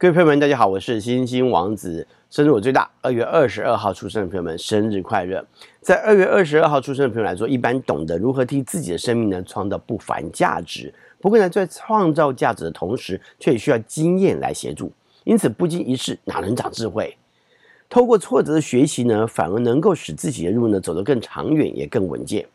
各位朋友们，大家好，我是星星王子，生日我最大，二月二十二号出生的朋友们，生日快乐！在二月二十二号出生的朋友来说，一般懂得如何替自己的生命呢创造不凡价值。不过呢，在创造价值的同时，却也需要经验来协助。因此，不经一事哪能长智慧？透过挫折的学习呢，反而能够使自己的路呢走得更长远，也更稳健。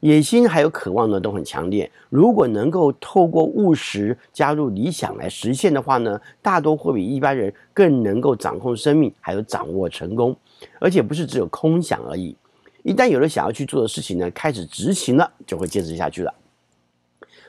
野心还有渴望呢，都很强烈。如果能够透过务实加入理想来实现的话呢，大多会比一般人更能够掌控生命，还有掌握成功。而且不是只有空想而已。一旦有了想要去做的事情呢，开始执行了，就会坚持下去了。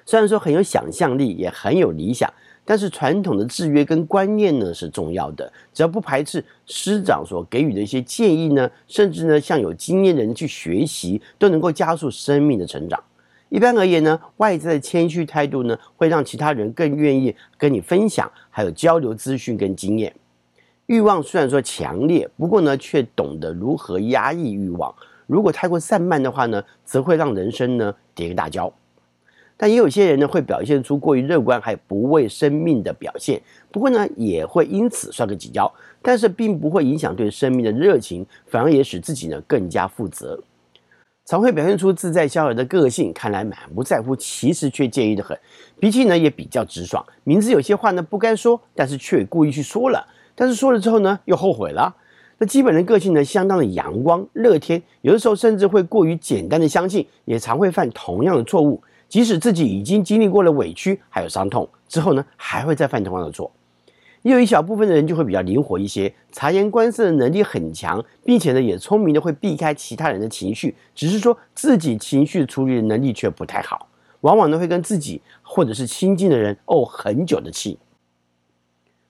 虽然说很有想象力，也很有理想。但是传统的制约跟观念呢是重要的，只要不排斥师长所给予的一些建议呢，甚至呢向有经验的人去学习，都能够加速生命的成长。一般而言呢，外在的谦虚态度呢，会让其他人更愿意跟你分享，还有交流资讯跟经验。欲望虽然说强烈，不过呢却懂得如何压抑欲望。如果太过散漫的话呢，则会让人生呢跌个大跤。但也有些人呢，会表现出过于乐观还不畏生命的表现，不过呢，也会因此摔个几跤，但是并不会影响对生命的热情，反而也使自己呢更加负责。常会表现出自在逍遥的个性，看来满不在乎，其实却介意得很。脾气呢也比较直爽，明知有些话呢不该说，但是却故意去说了，但是说了之后呢又后悔了。那基本的个性呢相当的阳光乐天，有的时候甚至会过于简单的相信，也常会犯同样的错误。即使自己已经经历过了委屈，还有伤痛之后呢，还会再犯同样的错。也有一小部分的人就会比较灵活一些，察言观色的能力很强，并且呢，也聪明的会避开其他人的情绪，只是说自己情绪处理的能力却不太好，往往呢会跟自己或者是亲近的人怄很久的气。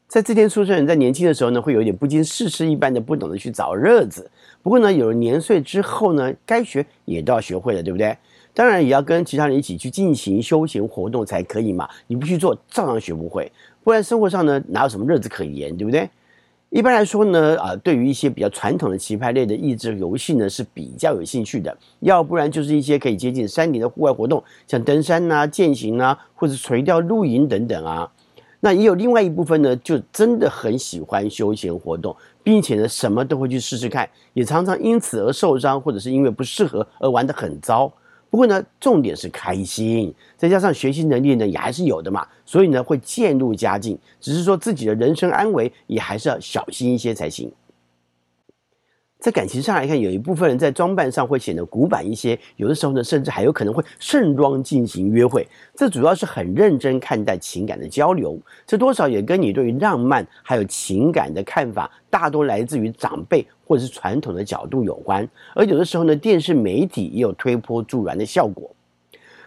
在这天出生人，在年轻的时候呢，会有点不经世事一般的不懂得去找乐子。不过呢，有了年岁之后呢，该学也都要学会了，对不对？当然也要跟其他人一起去进行休闲活动才可以嘛，你不去做，照样学不会。不然生活上呢，哪有什么日子可言，对不对？一般来说呢，啊，对于一些比较传统的棋牌类的益智游戏呢，是比较有兴趣的。要不然就是一些可以接近山林的户外活动，像登山呐、啊、健行啊，或者垂钓、露营等等啊。那也有另外一部分呢，就真的很喜欢休闲活动，并且呢，什么都会去试试看，也常常因此而受伤，或者是因为不适合而玩得很糟。不过呢，重点是开心，再加上学习能力呢也还是有的嘛，所以呢会渐入佳境。只是说自己的人生安危也还是要小心一些才行。在感情上来看，有一部分人在装扮上会显得古板一些，有的时候呢甚至还有可能会盛装进行约会。这主要是很认真看待情感的交流，这多少也跟你对于浪漫还有情感的看法，大多来自于长辈。或者是传统的角度有关，而有的时候呢，电视媒体也有推波助澜的效果。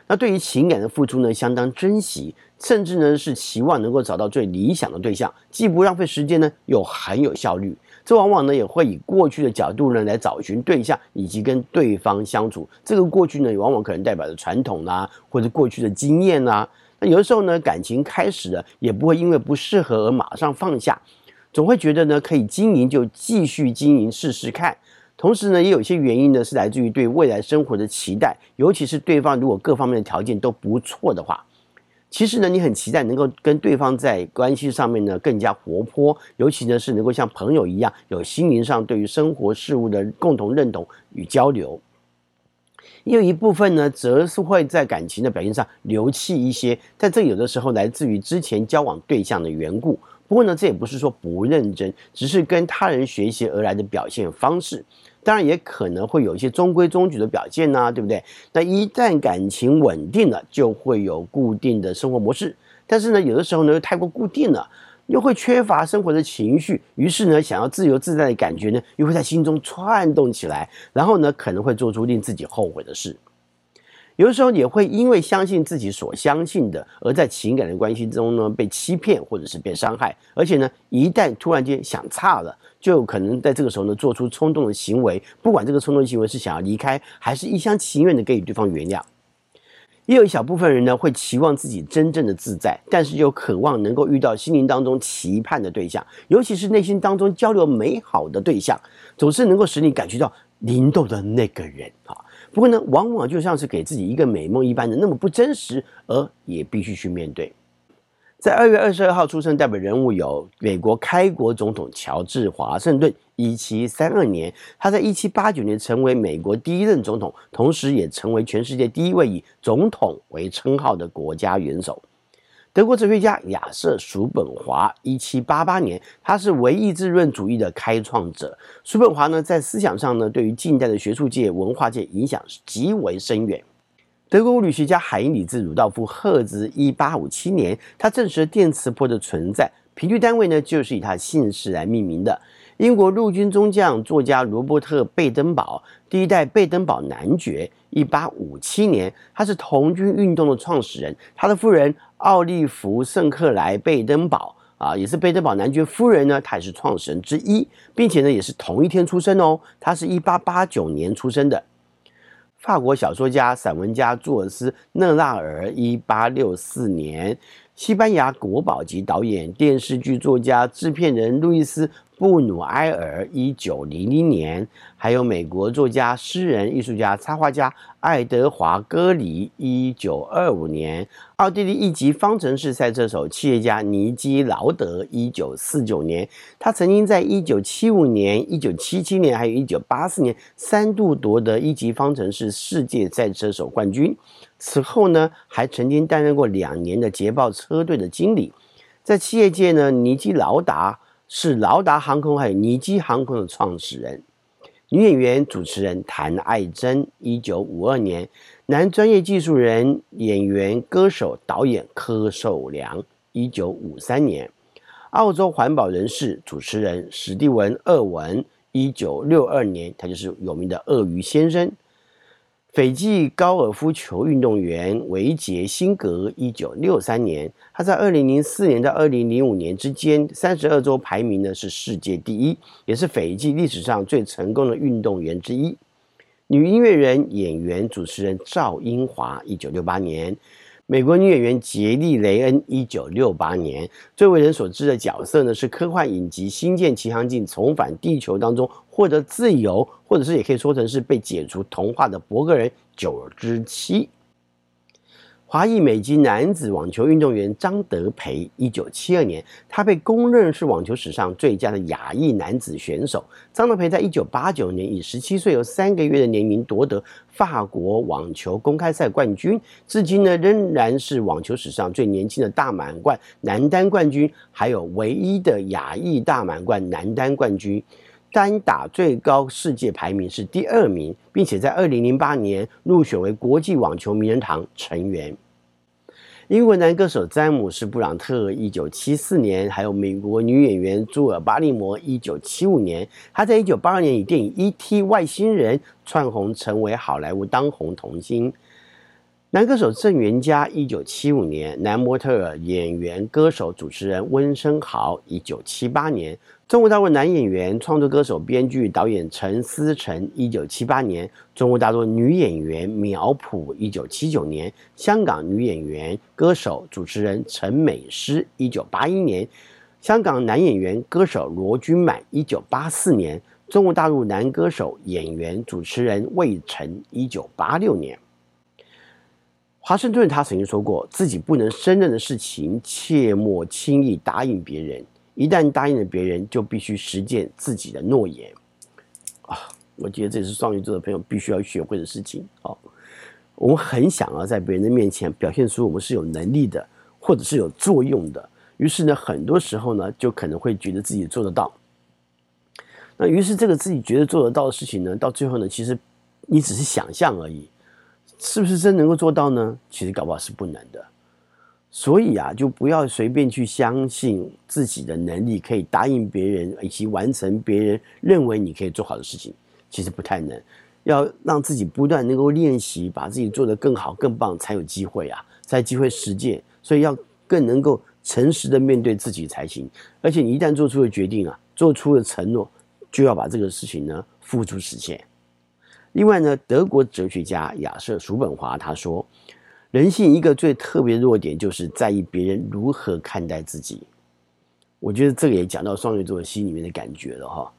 那对于情感的付出呢，相当珍惜，甚至呢是期望能够找到最理想的对象，既不浪费时间呢，又很有效率。这往往呢也会以过去的角度呢来找寻对象，以及跟对方相处。这个过去呢，往往可能代表着传统啦，或者过去的经验啦。那有的时候呢，感情开始了，也不会因为不适合而马上放下。总会觉得呢，可以经营就继续经营试试看。同时呢，也有一些原因呢，是来自于对未来生活的期待，尤其是对方如果各方面的条件都不错的话，其实呢，你很期待能够跟对方在关系上面呢更加活泼，尤其呢是能够像朋友一样，有心灵上对于生活事物的共同认同与交流。也有一部分呢，则是会在感情的表现上留气一些，但这有的时候来自于之前交往对象的缘故。不过呢，这也不是说不认真，只是跟他人学习而来的表现方式。当然，也可能会有一些中规中矩的表现呐、对不对？那一旦感情稳定了，就会有固定的生活模式。但是呢，有的时候呢，又太过固定了，又会缺乏生活的情绪，于是呢，想要自由自在的感觉呢，又会在心中窜动起来，然后呢，可能会做出令自己后悔的事。有的时候也会因为相信自己所相信的，而在情感的关系中呢，被欺骗或者是被伤害，而且呢，一旦突然间想岔了，就有可能在这个时候呢，做出冲动的行为，不管这个冲动行为是想要离开，还是一厢情愿的给予对方原谅。也有一小部分人呢，会期望自己真正的自在，但是又渴望能够遇到心灵当中期盼的对象，尤其是内心当中交流美好的对象，总是能够使你感觉到灵动的那个人啊。不过呢，往往就像是给自己一个美梦一般的那么不真实，而也必须去面对。在二月二十二号出生代表人物有美国开国总统乔治华盛顿，一七三二年，他在一七八九年成为美国第一任总统，同时也成为全世界第一位以总统为称号的国家元首。德国哲学家亚瑟·叔本华，一七八八年，他是唯意志论主义的开创者。叔本华呢，在思想上呢，对于近代的学术界、文化界影响极为深远。德国物理学家海因里兹·鲁道夫·赫兹，一八五七年，他证实了电磁波的存在，频率单位呢就是以他姓氏来命名的。英国陆军中将、作家罗伯特·贝登堡，第一代贝登堡男爵，一八五七年，他是童军运动的创始人。他的夫人奥利弗·圣克莱·贝登堡啊，也是贝登堡男爵夫人呢，她也是创始人之一，并且呢也是同一天出生哦，她是一八八九年出生的。法国小说家、散文家朱尔斯·纳纳尔，一八六四年；西班牙国宝级导演、电视剧作家、制片人路易斯。布努埃尔，一九零零年，还有美国作家、诗人、艺术家、插画家爱德华·戈里，一九二五年；奥地利一级方程式赛车手、企业家尼基劳德，一九四九年。他曾经在一九七五年、一九七七年，还有一九八四年三度夺得一级方程式世界赛车手冠军。此后呢，还曾经担任过两年的捷豹车队的经理。在企业界呢，尼基劳达。是劳达航空还有尼基航空的创始人，女演员、主持人谭爱珍，一九五二年；男专业技术人、演员、歌手、导演柯受良，一九五三年；澳洲环保人士、主持人史蒂文·厄文，一九六二年，他就是有名的鳄鱼先生。斐济高尔夫球运动员维杰辛格，一九六三年，他在二零零四年到二零零五年之间，三十二周排名呢是世界第一，也是斐济历史上最成功的运动员之一。女音乐人、演员、主持人赵英华，一九六八年。美国女演员杰利·雷恩，一九六八年，最为人所知的角色呢是科幻影集《星舰奇航镜：重返地球》当中获得自由，或者是也可以说成是被解除童话的博格人九之七。华裔美籍男子网球运动员张德培，一九七二年，他被公认是网球史上最佳的亚裔男子选手。张德培在一九八九年以十七岁有三个月的年龄夺得法国网球公开赛冠军，至今呢仍然是网球史上最年轻的大满贯男单冠军，还有唯一的亚裔大满贯男单冠军。单打最高世界排名是第二名，并且在二零零八年入选为国际网球名人堂成员。英国男歌手詹姆斯·布朗特，一九七四年；还有美国女演员朱尔·巴利摩，一九七五年。他在一九八二年以电影《E.T. 外星人》窜红，成为好莱坞当红童星。男歌手郑元嘉，一九七五年；男模特、演员、歌手、主持人温升豪，一九七八年；中国大陆男演员、创作歌手、编剧、导演陈思诚，一九七八年；中国大陆女演员苗圃，一九七九年；香港女演员、歌手、主持人陈美诗，一九八一年；香港男演员、歌手罗君满，一九八四年；中国大陆男歌手、演员、主持人魏晨，一九八六年。华盛顿他曾经说过，自己不能胜任的事情，切莫轻易答应别人。一旦答应了别人，就必须实践自己的诺言。啊，我觉得这是双鱼座的朋友必须要学会的事情。哦，我们很想要在别人的面前表现出我们是有能力的，或者是有作用的。于是呢，很多时候呢，就可能会觉得自己做得到。那于是这个自己觉得做得到的事情呢，到最后呢，其实你只是想象而已。是不是真能够做到呢？其实搞不好是不能的。所以啊，就不要随便去相信自己的能力可以答应别人以及完成别人认为你可以做好的事情，其实不太能。要让自己不断能够练习，把自己做得更好、更棒，才有机会啊，才有机会实践。所以要更能够诚实的面对自己才行。而且你一旦做出了决定啊，做出了承诺，就要把这个事情呢付诸实现。另外呢，德国哲学家亚瑟·叔本华他说，人性一个最特别弱点就是在意别人如何看待自己。我觉得这个也讲到双鱼座心里面的感觉了哈。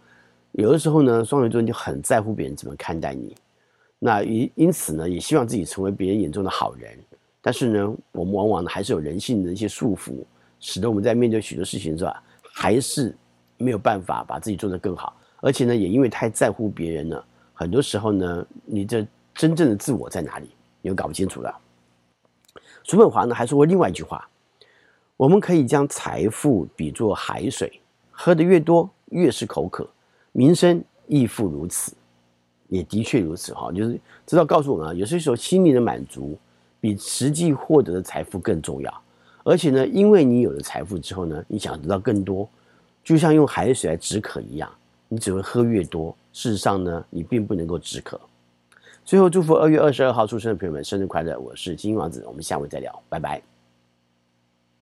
有的时候呢，双鱼座就很在乎别人怎么看待你，那因因此呢，也希望自己成为别人眼中的好人。但是呢，我们往往呢还是有人性的一些束缚，使得我们在面对许多事情的时候，还是没有办法把自己做得更好。而且呢，也因为太在乎别人了，很多时候呢，你这真正的自我在哪里，你又搞不清楚了。叔本华呢还说过另外一句话：我们可以将财富比作海水，喝得越多越是口渴；名声亦复如此，也的确如此哈。就是知道告诉我们啊，有些时候心灵的满足比实际获得的财富更重要。而且呢，因为你有了财富之后呢，你想得到更多，就像用海水来止渴一样。你只会喝越多，事实上呢，你并不能够止渴。最后，祝福二月二十二号出生的朋友们生日快乐！我是金王子，我们下回再聊，拜拜。